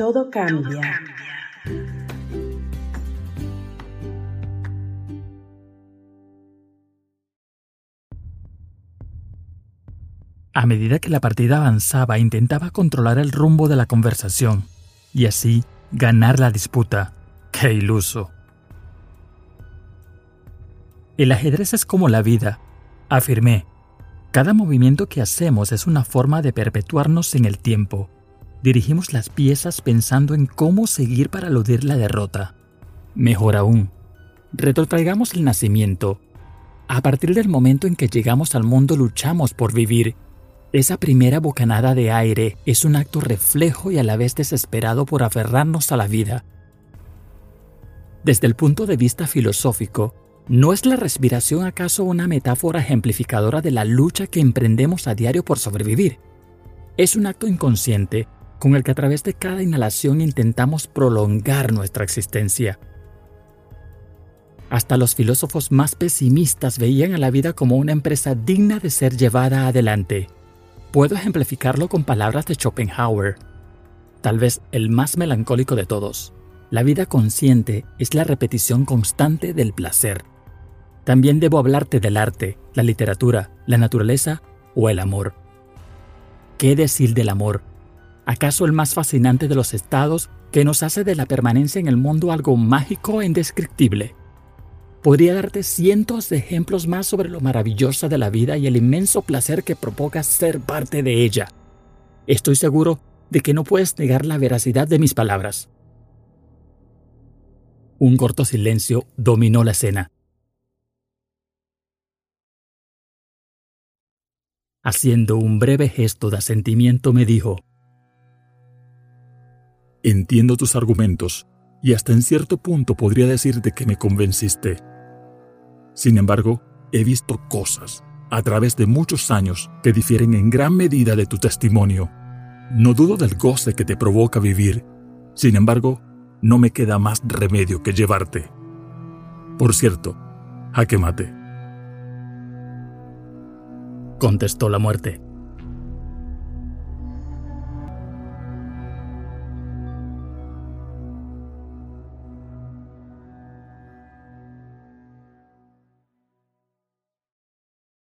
Todo cambia. A medida que la partida avanzaba, intentaba controlar el rumbo de la conversación y así ganar la disputa. ¡Qué iluso! El ajedrez es como la vida, afirmé. Cada movimiento que hacemos es una forma de perpetuarnos en el tiempo. Dirigimos las piezas pensando en cómo seguir para eludir la derrota. Mejor aún, retrotraigamos el nacimiento. A partir del momento en que llegamos al mundo luchamos por vivir. Esa primera bocanada de aire es un acto reflejo y a la vez desesperado por aferrarnos a la vida. Desde el punto de vista filosófico, ¿no es la respiración acaso una metáfora ejemplificadora de la lucha que emprendemos a diario por sobrevivir? Es un acto inconsciente con el que a través de cada inhalación intentamos prolongar nuestra existencia. Hasta los filósofos más pesimistas veían a la vida como una empresa digna de ser llevada adelante. Puedo ejemplificarlo con palabras de Schopenhauer, tal vez el más melancólico de todos. La vida consciente es la repetición constante del placer. También debo hablarte del arte, la literatura, la naturaleza o el amor. ¿Qué decir del amor? ¿Acaso el más fascinante de los estados que nos hace de la permanencia en el mundo algo mágico e indescriptible? Podría darte cientos de ejemplos más sobre lo maravillosa de la vida y el inmenso placer que provoca ser parte de ella. Estoy seguro de que no puedes negar la veracidad de mis palabras. Un corto silencio dominó la escena. Haciendo un breve gesto de asentimiento me dijo, Entiendo tus argumentos y hasta en cierto punto podría decirte que me convenciste. Sin embargo, he visto cosas a través de muchos años que difieren en gran medida de tu testimonio. No dudo del goce que te provoca vivir. Sin embargo, no me queda más remedio que llevarte. Por cierto, jaque mate. Contestó la muerte.